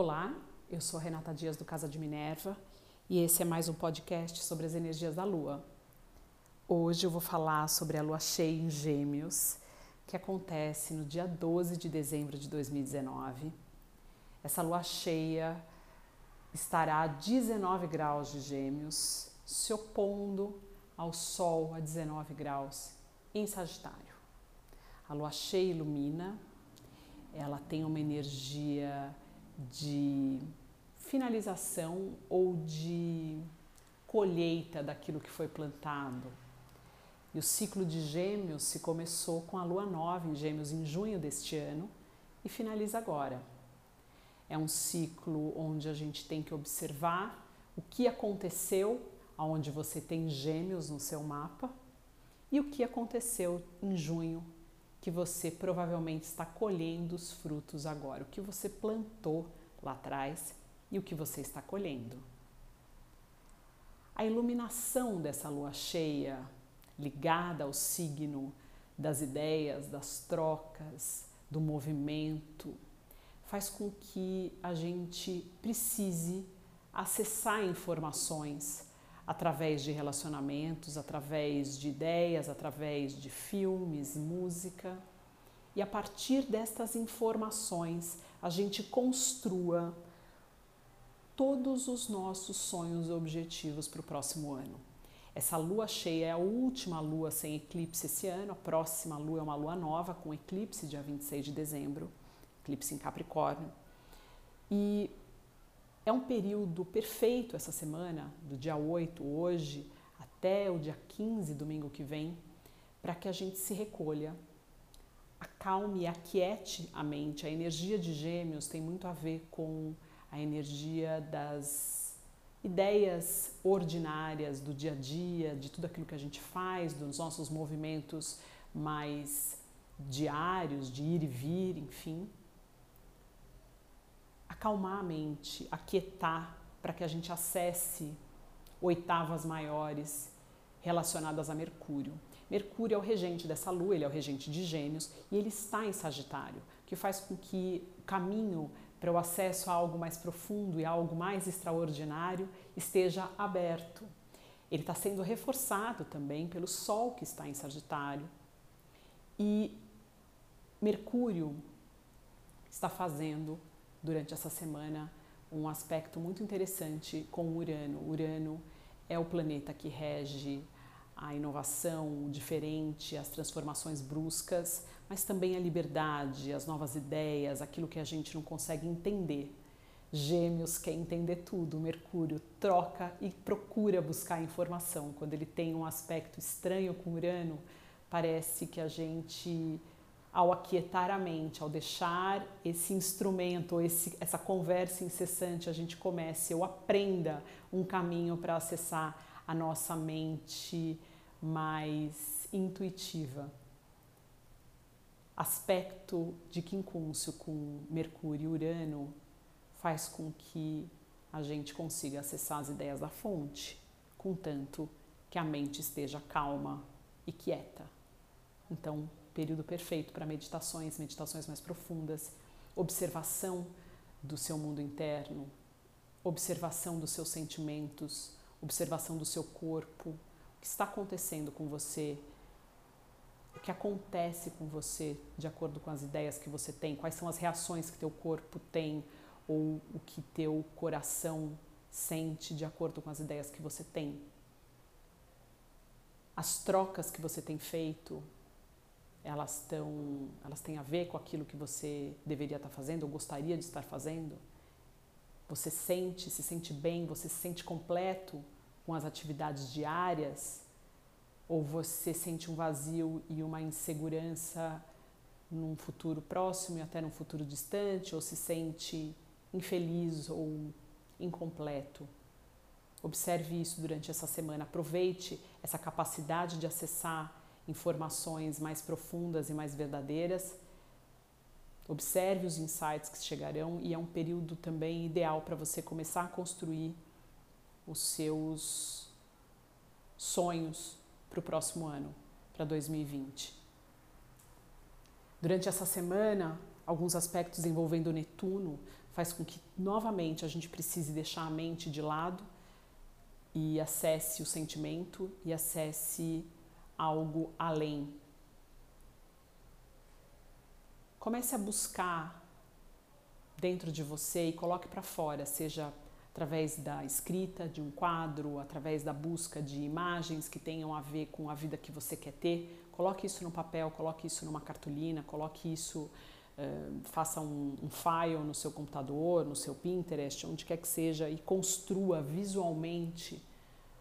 Olá, eu sou Renata Dias do Casa de Minerva e esse é mais um podcast sobre as energias da Lua. Hoje eu vou falar sobre a Lua cheia em Gêmeos, que acontece no dia 12 de dezembro de 2019. Essa Lua cheia estará a 19 graus de Gêmeos, se opondo ao Sol a 19 graus em Sagitário. A Lua cheia ilumina, ela tem uma energia de finalização ou de colheita daquilo que foi plantado. E o ciclo de Gêmeos se começou com a lua nova em Gêmeos em junho deste ano e finaliza agora. É um ciclo onde a gente tem que observar o que aconteceu aonde você tem Gêmeos no seu mapa e o que aconteceu em junho que você provavelmente está colhendo os frutos agora, o que você plantou lá atrás e o que você está colhendo. A iluminação dessa lua cheia, ligada ao signo das ideias, das trocas, do movimento, faz com que a gente precise acessar informações através de relacionamentos, através de ideias, através de filmes, música. E a partir destas informações, a gente construa todos os nossos sonhos e objetivos para o próximo ano. Essa lua cheia é a última lua sem eclipse esse ano, a próxima lua é uma lua nova com eclipse dia 26 de dezembro, eclipse em Capricórnio. E é um período perfeito essa semana, do dia 8 hoje até o dia 15, domingo que vem, para que a gente se recolha, acalme e aquiete a mente. A energia de Gêmeos tem muito a ver com a energia das ideias ordinárias do dia a dia, de tudo aquilo que a gente faz, dos nossos movimentos mais diários, de ir e vir, enfim acalmar a mente, aquietar para que a gente acesse oitavas maiores relacionadas a Mercúrio. Mercúrio é o regente dessa lua, ele é o regente de Gêmeos e ele está em Sagitário, que faz com que o caminho para o acesso a algo mais profundo e a algo mais extraordinário esteja aberto. Ele está sendo reforçado também pelo Sol que está em Sagitário. E Mercúrio está fazendo durante essa semana um aspecto muito interessante com Urano. Urano é o planeta que rege a inovação diferente, as transformações bruscas, mas também a liberdade, as novas ideias, aquilo que a gente não consegue entender. Gêmeos quer entender tudo, Mercúrio troca e procura buscar informação. Quando ele tem um aspecto estranho com Urano, parece que a gente ao aquietar a mente, ao deixar esse instrumento, esse, essa conversa incessante, a gente comece ou aprenda um caminho para acessar a nossa mente mais intuitiva. Aspecto de quincúncio com Mercúrio e Urano faz com que a gente consiga acessar as ideias da fonte, contanto que a mente esteja calma e quieta. Então, período perfeito para meditações, meditações mais profundas, observação do seu mundo interno, observação dos seus sentimentos, observação do seu corpo, o que está acontecendo com você, o que acontece com você de acordo com as ideias que você tem, quais são as reações que teu corpo tem ou o que teu coração sente de acordo com as ideias que você tem. As trocas que você tem feito, elas, tão, elas têm a ver com aquilo que você deveria estar fazendo ou gostaria de estar fazendo? Você sente, se sente bem, você se sente completo com as atividades diárias? Ou você sente um vazio e uma insegurança num futuro próximo e até num futuro distante? Ou se sente infeliz ou incompleto? Observe isso durante essa semana. Aproveite essa capacidade de acessar informações mais profundas e mais verdadeiras. Observe os insights que chegarão e é um período também ideal para você começar a construir os seus sonhos para o próximo ano, para 2020. Durante essa semana, alguns aspectos envolvendo Netuno faz com que novamente a gente precise deixar a mente de lado e acesse o sentimento e acesse algo além. Comece a buscar dentro de você e coloque para fora, seja através da escrita de um quadro, através da busca de imagens que tenham a ver com a vida que você quer ter. Coloque isso no papel, coloque isso numa cartolina, coloque isso, uh, faça um, um file no seu computador, no seu Pinterest, onde quer que seja, e construa visualmente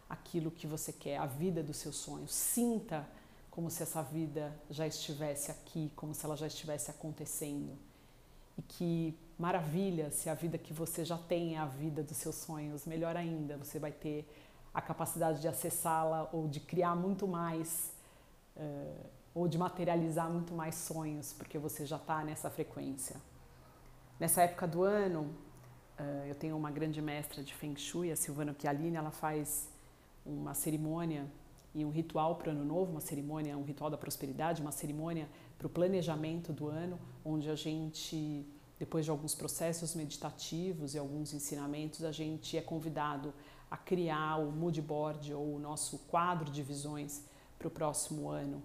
aquilo que você quer, a vida dos seus sonhos. Sinta como se essa vida já estivesse aqui, como se ela já estivesse acontecendo. E que maravilha se a vida que você já tem é a vida dos seus sonhos, melhor ainda, você vai ter a capacidade de acessá-la ou de criar muito mais, uh, ou de materializar muito mais sonhos, porque você já está nessa frequência. Nessa época do ano, uh, eu tenho uma grande mestra de Feng Shui, a Silvana Chialini, ela faz uma cerimônia e um ritual para o ano novo, uma cerimônia, um ritual da prosperidade, uma cerimônia para o planejamento do ano, onde a gente depois de alguns processos meditativos e alguns ensinamentos, a gente é convidado a criar o mood board ou o nosso quadro de visões para o próximo ano.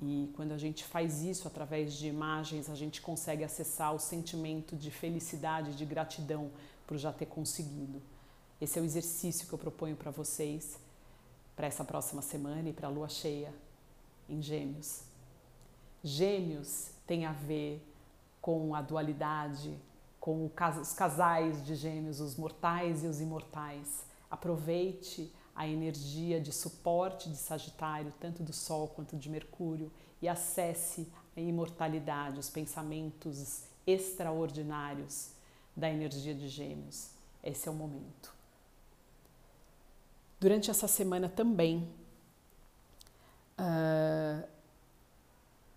E quando a gente faz isso através de imagens, a gente consegue acessar o sentimento de felicidade, de gratidão por já ter conseguido. Esse é o exercício que eu proponho para vocês para essa próxima semana e para a lua cheia em Gêmeos. Gêmeos tem a ver com a dualidade, com os casais de gêmeos, os mortais e os imortais. Aproveite a energia de suporte de Sagitário, tanto do Sol quanto de Mercúrio, e acesse a imortalidade, os pensamentos extraordinários da energia de Gêmeos. Esse é o momento. Durante essa semana também, uh,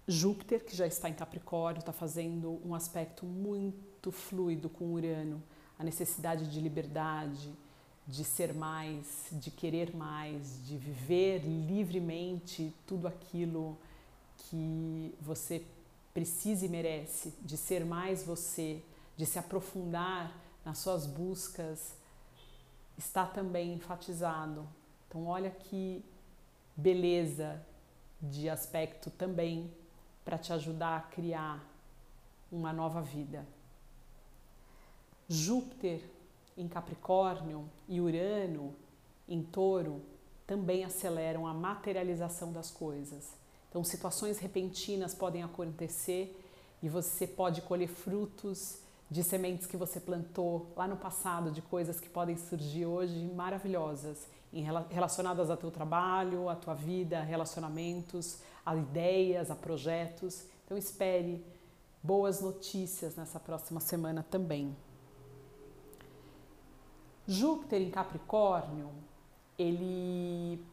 Júpiter, que já está em Capricórnio, está fazendo um aspecto muito fluido com Urano, a necessidade de liberdade, de ser mais, de querer mais, de viver livremente tudo aquilo que você precisa e merece, de ser mais você, de se aprofundar nas suas buscas, está também enfatizado. Então, olha que beleza de aspecto também para te ajudar a criar uma nova vida. Júpiter em Capricórnio e Urano em Touro também aceleram a materialização das coisas. Então, situações repentinas podem acontecer e você pode colher frutos de sementes que você plantou lá no passado, de coisas que podem surgir hoje maravilhosas, relacionadas ao teu trabalho, à tua vida, relacionamentos, a ideias, a projetos. Então espere boas notícias nessa próxima semana também. Júpiter em Capricórnio, ele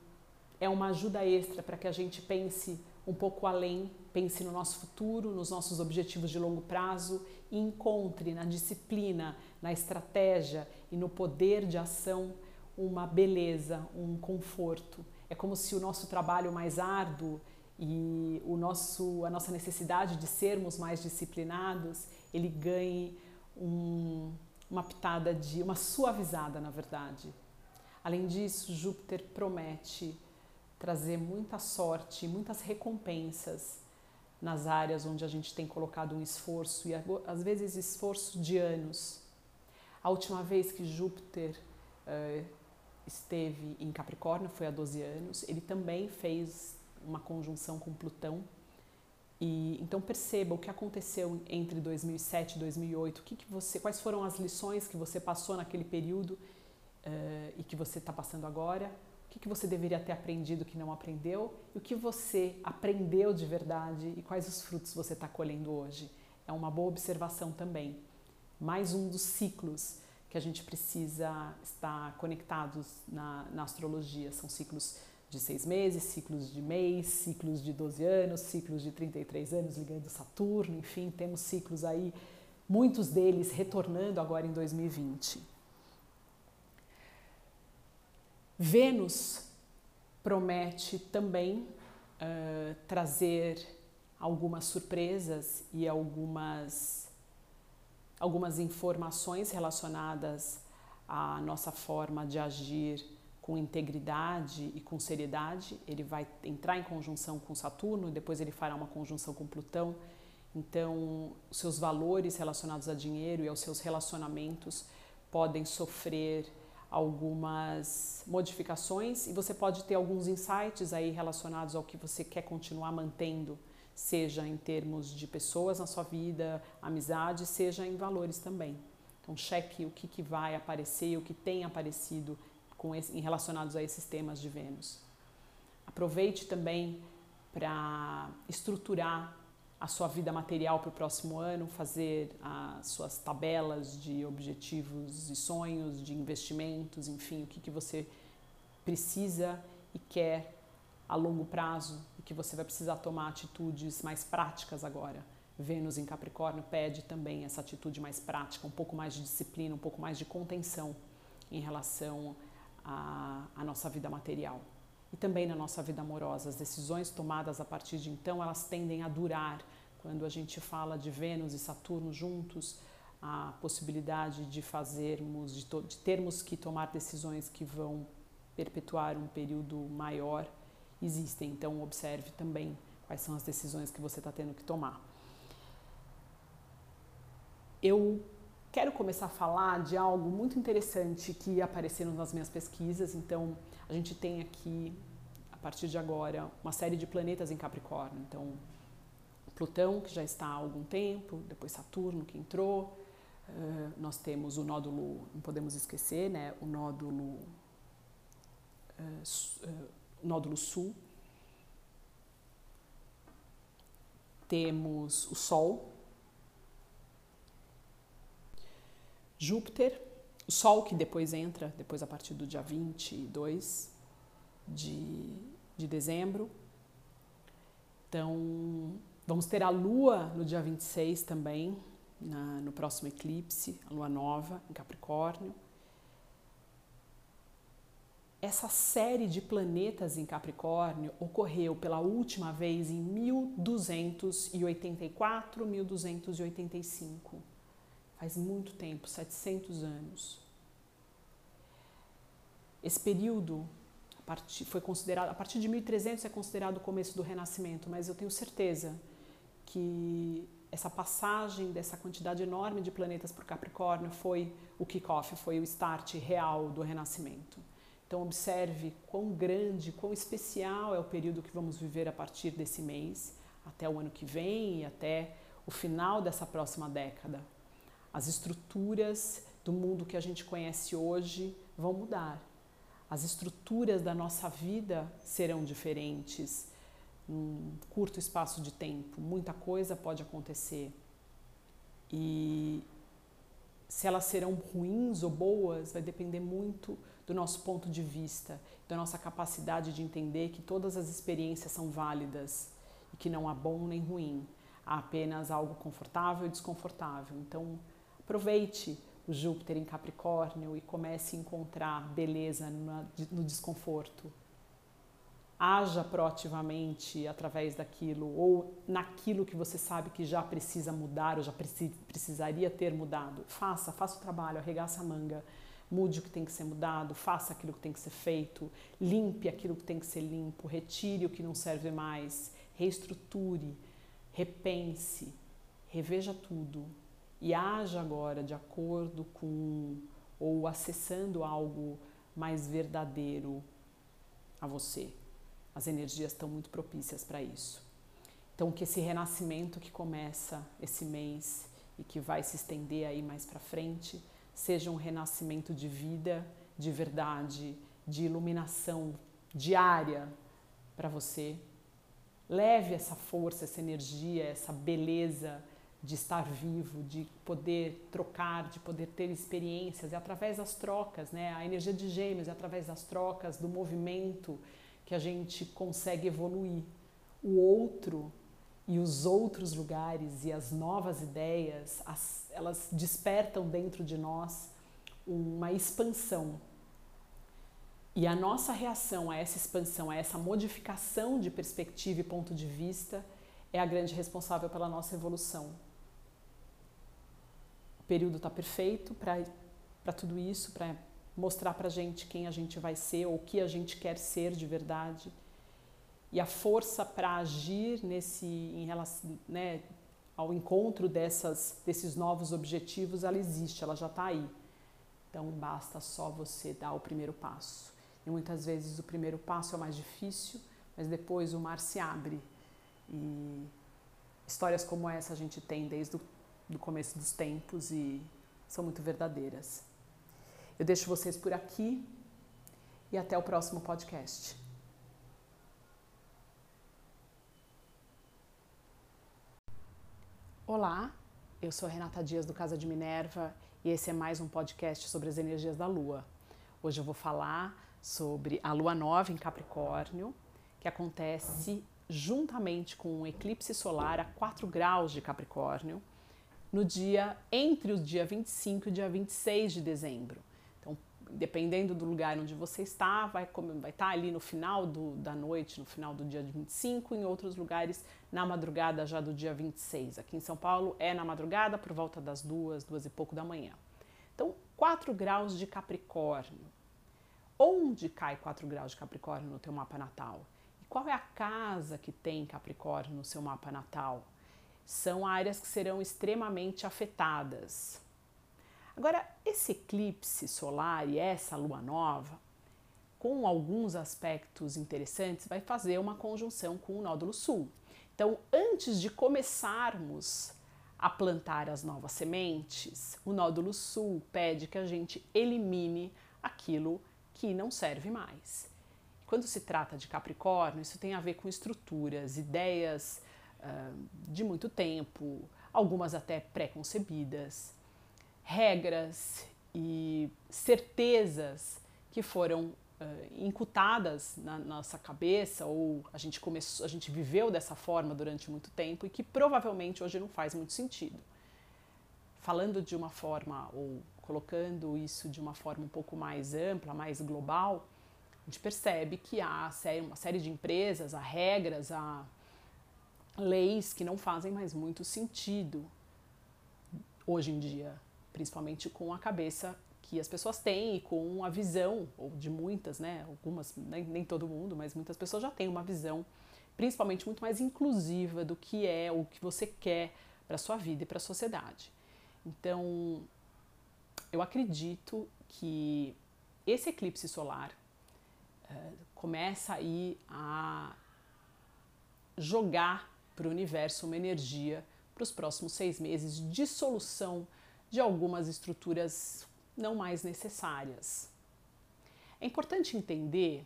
é uma ajuda extra para que a gente pense um pouco além, pense no nosso futuro, nos nossos objetivos de longo prazo e encontre na disciplina, na estratégia e no poder de ação uma beleza, um conforto. É como se o nosso trabalho mais árduo e o nosso, a nossa necessidade de sermos mais disciplinados, ele ganhe um, uma pitada de, uma suavizada, na verdade. Além disso, Júpiter promete trazer muita sorte, muitas recompensas nas áreas onde a gente tem colocado um esforço e às vezes esforço de anos. A última vez que Júpiter uh, esteve em Capricórnio foi há 12 anos. Ele também fez uma conjunção com Plutão. E então perceba o que aconteceu entre 2007 e 2008. O que, que você, quais foram as lições que você passou naquele período uh, e que você está passando agora? Que, que você deveria ter aprendido que não aprendeu? E o que você aprendeu de verdade e quais os frutos você está colhendo hoje? É uma boa observação também. Mais um dos ciclos que a gente precisa estar conectados na, na astrologia. São ciclos de seis meses, ciclos de mês, ciclos de 12 anos, ciclos de 33 anos ligando Saturno, enfim, temos ciclos aí, muitos deles retornando agora em 2020. Vênus promete também uh, trazer algumas surpresas e algumas, algumas informações relacionadas à nossa forma de agir com integridade e com seriedade. Ele vai entrar em conjunção com Saturno, depois ele fará uma conjunção com Plutão. Então, seus valores relacionados a dinheiro e aos seus relacionamentos podem sofrer algumas modificações e você pode ter alguns insights aí relacionados ao que você quer continuar mantendo seja em termos de pessoas na sua vida, amizade, seja em valores também. Então cheque o que, que vai aparecer, o que tem aparecido com esse, em relacionados a esses temas de Vênus. Aproveite também para estruturar a sua vida material para o próximo ano, fazer as suas tabelas de objetivos e sonhos, de investimentos, enfim, o que, que você precisa e quer a longo prazo e que você vai precisar tomar atitudes mais práticas agora. Vênus em Capricórnio pede também essa atitude mais prática, um pouco mais de disciplina, um pouco mais de contenção em relação à, à nossa vida material. E também na nossa vida amorosa. As decisões tomadas a partir de então, elas tendem a durar. Quando a gente fala de Vênus e Saturno juntos, a possibilidade de fazermos, de, de termos que tomar decisões que vão perpetuar um período maior existem. Então, observe também quais são as decisões que você está tendo que tomar. Eu quero começar a falar de algo muito interessante que apareceram nas minhas pesquisas. Então, a gente tem aqui, a partir de agora, uma série de planetas em Capricórnio. Então, Plutão, que já está há algum tempo, depois Saturno, que entrou. Uh, nós temos o nódulo, não podemos esquecer, né? O nódulo uh, uh, nódulo sul. Temos o Sol, Júpiter, o Sol que depois entra, depois a partir do dia 22 de, de dezembro. Então, vamos ter a Lua no dia 26 também, na, no próximo eclipse, a Lua nova em Capricórnio essa série de planetas em Capricórnio ocorreu pela última vez em 1284, 1285. Faz muito tempo, 700 anos. Esse período a partir, foi considerado, a partir de 1300 é considerado o começo do Renascimento, mas eu tenho certeza que essa passagem dessa quantidade enorme de planetas o Capricórnio foi o kickoff, foi o start real do Renascimento. Então, observe quão grande, quão especial é o período que vamos viver a partir desse mês, até o ano que vem e até o final dessa próxima década. As estruturas do mundo que a gente conhece hoje vão mudar. As estruturas da nossa vida serão diferentes num curto espaço de tempo. Muita coisa pode acontecer. E se elas serão ruins ou boas vai depender muito do nosso ponto de vista, da nossa capacidade de entender que todas as experiências são válidas e que não há bom nem ruim, há apenas algo confortável e desconfortável. Então, aproveite o Júpiter em Capricórnio e comece a encontrar beleza no desconforto. Haja proativamente através daquilo ou naquilo que você sabe que já precisa mudar ou já precisaria ter mudado. Faça, faça o trabalho, arregaça a manga Mude o que tem que ser mudado, faça aquilo que tem que ser feito, limpe aquilo que tem que ser limpo, retire o que não serve mais, reestruture, repense, reveja tudo e haja agora de acordo com ou acessando algo mais verdadeiro a você. As energias estão muito propícias para isso. Então, que esse renascimento que começa esse mês e que vai se estender aí mais para frente seja um renascimento de vida, de verdade, de iluminação diária para você. Leve essa força, essa energia, essa beleza de estar vivo, de poder trocar, de poder ter experiências, é através das trocas, né? A energia de gêmeos é através das trocas, do movimento que a gente consegue evoluir. O outro e os outros lugares e as novas ideias, as, elas despertam dentro de nós uma expansão. E a nossa reação a essa expansão, a essa modificação de perspectiva e ponto de vista, é a grande responsável pela nossa evolução. Período está perfeito para tudo isso, para mostrar para a gente quem a gente vai ser ou o que a gente quer ser de verdade. E a força para agir nesse, em relação, né, ao encontro dessas, desses novos objetivos, ela existe, ela já está aí. Então basta só você dar o primeiro passo. E muitas vezes o primeiro passo é o mais difícil, mas depois o mar se abre. E histórias como essa a gente tem desde o começo dos tempos e são muito verdadeiras. Eu deixo vocês por aqui e até o próximo podcast. Olá, eu sou Renata Dias do Casa de Minerva e esse é mais um podcast sobre as energias da Lua. Hoje eu vou falar sobre a Lua Nova em Capricórnio, que acontece juntamente com um eclipse solar a 4 graus de Capricórnio, no dia entre o dia 25 e o dia 26 de dezembro. Então, dependendo do lugar onde você está, vai, vai estar ali no final do, da noite, no final do dia 25, em outros lugares na madrugada já do dia 26. Aqui em São Paulo é na madrugada por volta das duas, duas e pouco da manhã. Então, 4 graus de Capricórnio. Onde cai 4 graus de Capricórnio no teu mapa natal? E qual é a casa que tem Capricórnio no seu mapa natal? São áreas que serão extremamente afetadas. Agora, esse eclipse solar e essa lua nova, com alguns aspectos interessantes, vai fazer uma conjunção com o nódulo sul. Então, antes de começarmos a plantar as novas sementes, o nódulo sul pede que a gente elimine aquilo que não serve mais. Quando se trata de Capricórnio, isso tem a ver com estruturas, ideias uh, de muito tempo, algumas até pré-concebidas, regras e certezas que foram uh, incutadas na nossa cabeça ou a gente começou, a gente viveu dessa forma durante muito tempo e que provavelmente hoje não faz muito sentido. Falando de uma forma ou colocando isso de uma forma um pouco mais ampla, mais global, a gente percebe que há uma série de empresas, há regras, há leis que não fazem mais muito sentido hoje em dia, principalmente com a cabeça que as pessoas têm e com a visão, ou de muitas, né? Algumas, nem, nem todo mundo, mas muitas pessoas já têm uma visão, principalmente muito mais inclusiva do que é o que você quer para sua vida e para a sociedade. Então, eu acredito que esse eclipse solar uh, começa aí a jogar para o universo uma energia para os próximos seis meses de dissolução de algumas estruturas não mais necessárias. É importante entender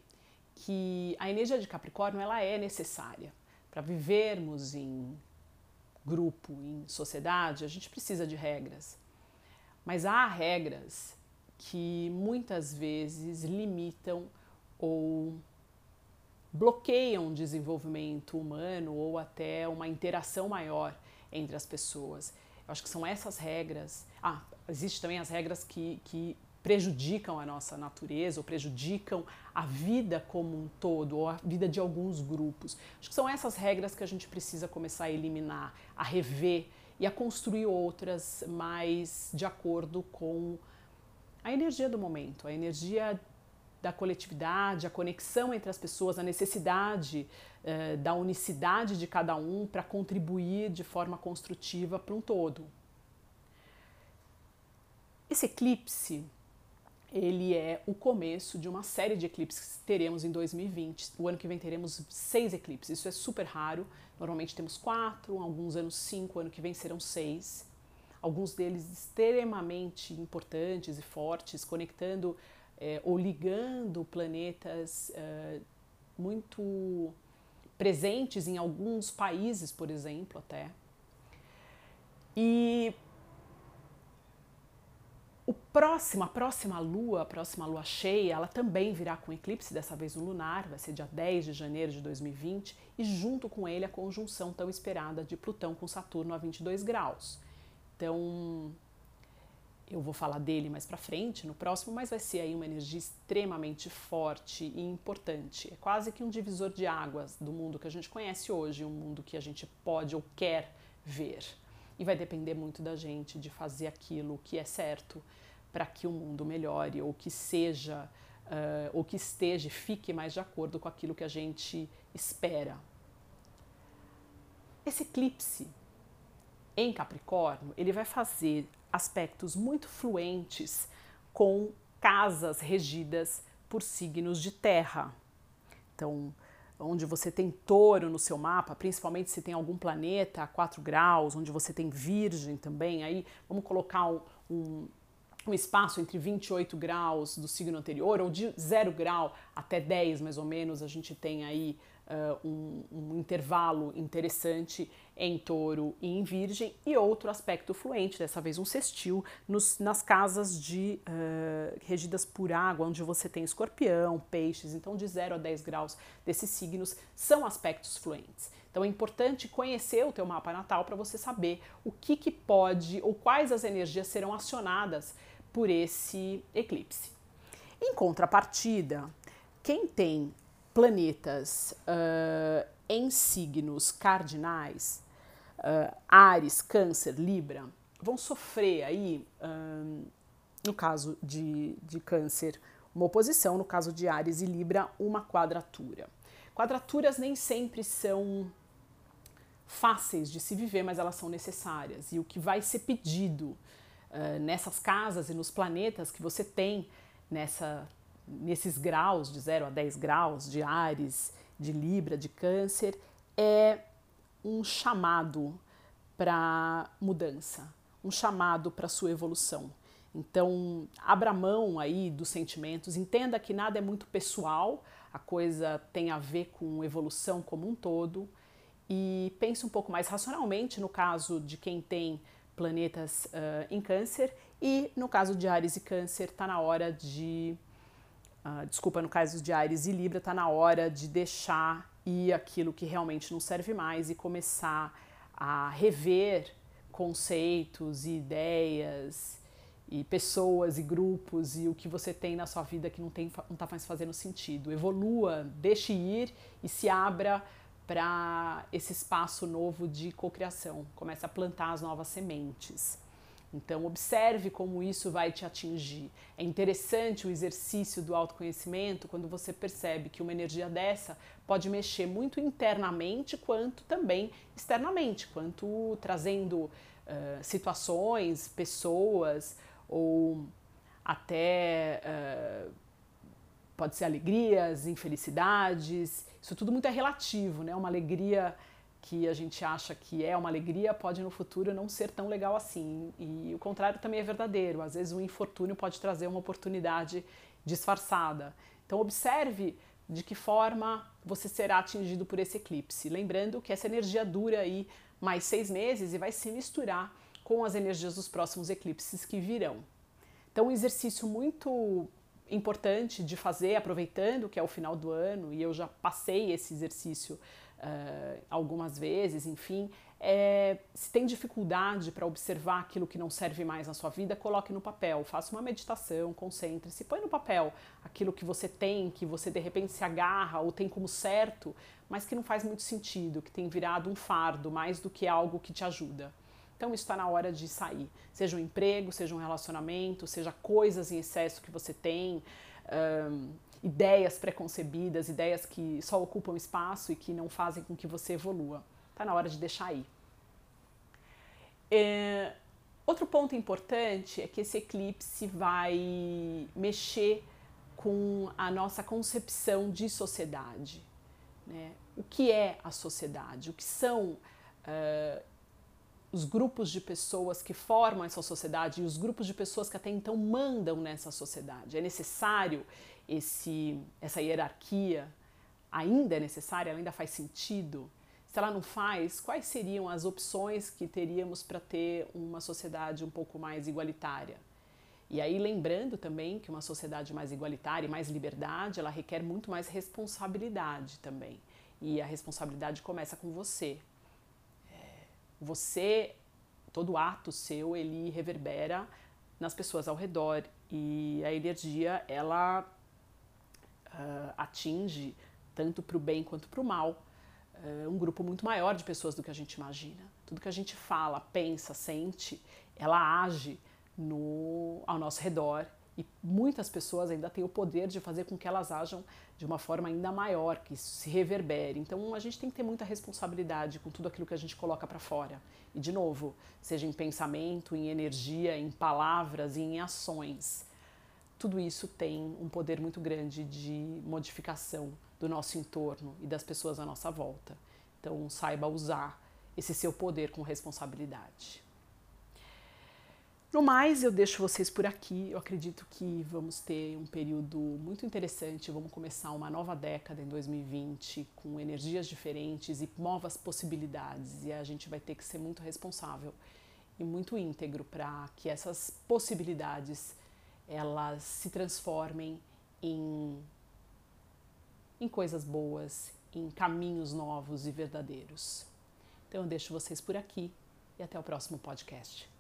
que a energia de Capricórnio ela é necessária para vivermos em grupo, em sociedade. A gente precisa de regras. Mas há regras que muitas vezes limitam ou bloqueiam o desenvolvimento humano ou até uma interação maior entre as pessoas. Eu acho que são essas regras. Ah, existem também as regras que, que prejudicam a nossa natureza ou prejudicam a vida como um todo ou a vida de alguns grupos. Acho que são essas regras que a gente precisa começar a eliminar, a rever e a construir outras mais de acordo com a energia do momento, a energia da coletividade, a conexão entre as pessoas, a necessidade eh, da unicidade de cada um para contribuir de forma construtiva para um todo. Esse eclipse ele é o começo de uma série de eclipses que teremos em 2020. O ano que vem teremos seis eclipses, isso é super raro. Normalmente temos quatro, alguns anos cinco, ano que vem serão seis. Alguns deles extremamente importantes e fortes, conectando é, ou ligando planetas é, muito presentes em alguns países, por exemplo, até. E o próximo, a próxima lua, a próxima lua cheia, ela também virá com eclipse, dessa vez no lunar, vai ser dia 10 de janeiro de 2020, e junto com ele a conjunção tão esperada de Plutão com Saturno a 22 graus. Então, Eu vou falar dele mais para frente no próximo, mas vai ser aí uma energia extremamente forte e importante. É quase que um divisor de águas do mundo que a gente conhece hoje, um mundo que a gente pode ou quer ver. E vai depender muito da gente de fazer aquilo que é certo para que o mundo melhore ou que seja uh, ou que esteja, fique mais de acordo com aquilo que a gente espera. Esse eclipse em Capricórnio, ele vai fazer aspectos muito fluentes com casas regidas por signos de terra. Então, onde você tem touro no seu mapa, principalmente se tem algum planeta a 4 graus, onde você tem virgem também, aí vamos colocar um, um, um espaço entre 28 graus do signo anterior, ou de 0 grau até 10 mais ou menos, a gente tem aí uh, um, um, intervalo interessante em touro e em virgem, e outro aspecto fluente, dessa vez um sextil, nos, nas casas de uh, regidas por água, onde você tem escorpião, peixes, então de 0 a 10 graus desses signos são aspectos fluentes. Então é importante conhecer o teu mapa natal para você saber o que, que pode ou quais as energias serão acionadas por esse eclipse. Em contrapartida, quem tem planetas uh, em signos cardinais, uh, Ares, Câncer, Libra, vão sofrer aí, uh, no caso de, de Câncer, uma oposição, no caso de Ares e Libra, uma quadratura. Quadraturas nem sempre são fáceis de se viver, mas elas são necessárias. E o que vai ser pedido uh, nessas casas e nos planetas que você tem nessa nesses graus, de 0 a 10 graus, de Ares, de Libra, de Câncer, é um chamado para mudança, um chamado para sua evolução. Então, abra mão aí dos sentimentos, entenda que nada é muito pessoal, a coisa tem a ver com evolução como um todo e pense um pouco mais racionalmente no caso de quem tem planetas uh, em Câncer e no caso de Ares e Câncer está na hora de uh, desculpa, no caso de Ares e Libra, está na hora de deixar ir aquilo que realmente não serve mais e começar a rever conceitos e ideias e pessoas e grupos e o que você tem na sua vida que não está mais fazendo sentido. Evolua, deixe ir e se abra para esse espaço novo de cocriação. Comece a plantar as novas sementes. Então, observe como isso vai te atingir. É interessante o exercício do autoconhecimento quando você percebe que uma energia dessa pode mexer muito internamente, quanto também externamente, quanto trazendo uh, situações, pessoas ou até uh, pode ser alegrias, infelicidades. Isso tudo muito é relativo, né? Uma alegria que a gente acha que é uma alegria pode no futuro não ser tão legal assim. E o contrário também é verdadeiro. Às vezes o infortúnio pode trazer uma oportunidade disfarçada. Então observe de que forma você será atingido por esse eclipse. Lembrando que essa energia dura aí mais seis meses e vai se misturar com as energias dos próximos eclipses que virão. Então, um exercício muito importante de fazer, aproveitando que é o final do ano, e eu já passei esse exercício uh, algumas vezes, enfim. É, se tem dificuldade para observar aquilo que não serve mais na sua vida, coloque no papel, faça uma meditação, concentre-se, põe no papel aquilo que você tem, que você de repente se agarra ou tem como certo, mas que não faz muito sentido, que tem virado um fardo mais do que algo que te ajuda. Então está na hora de sair, seja um emprego, seja um relacionamento, seja coisas em excesso que você tem. Um, ideias preconcebidas, ideias que só ocupam espaço e que não fazem com que você evolua. Está na hora de deixar ir. É, outro ponto importante é que esse eclipse vai mexer com a nossa concepção de sociedade. Né? O que é a sociedade? O que são uh, os grupos de pessoas que formam essa sociedade e os grupos de pessoas que até então mandam nessa sociedade? É necessário esse, essa hierarquia ainda é necessária, ela ainda faz sentido? Se ela não faz, quais seriam as opções que teríamos para ter uma sociedade um pouco mais igualitária? E aí lembrando também que uma sociedade mais igualitária e mais liberdade, ela requer muito mais responsabilidade também. E a responsabilidade começa com você. É, você, todo ato seu, ele reverbera nas pessoas ao redor e a energia ela uh, atinge tanto para o bem quanto para o mal uh, um grupo muito maior de pessoas do que a gente imagina. Tudo que a gente fala, pensa, sente, ela age no, ao nosso redor e muitas pessoas ainda têm o poder de fazer com que elas ajam de uma forma ainda maior, que isso se reverbere. Então a gente tem que ter muita responsabilidade com tudo aquilo que a gente coloca para fora. E de novo, seja em pensamento, em energia, em palavras e em ações. Tudo isso tem um poder muito grande de modificação do nosso entorno e das pessoas à nossa volta. Então saiba usar esse seu poder com responsabilidade. No mais, eu deixo vocês por aqui. Eu acredito que vamos ter um período muito interessante. Vamos começar uma nova década em 2020 com energias diferentes e novas possibilidades. E a gente vai ter que ser muito responsável e muito íntegro para que essas possibilidades elas se transformem em, em coisas boas, em caminhos novos e verdadeiros. Então eu deixo vocês por aqui e até o próximo podcast.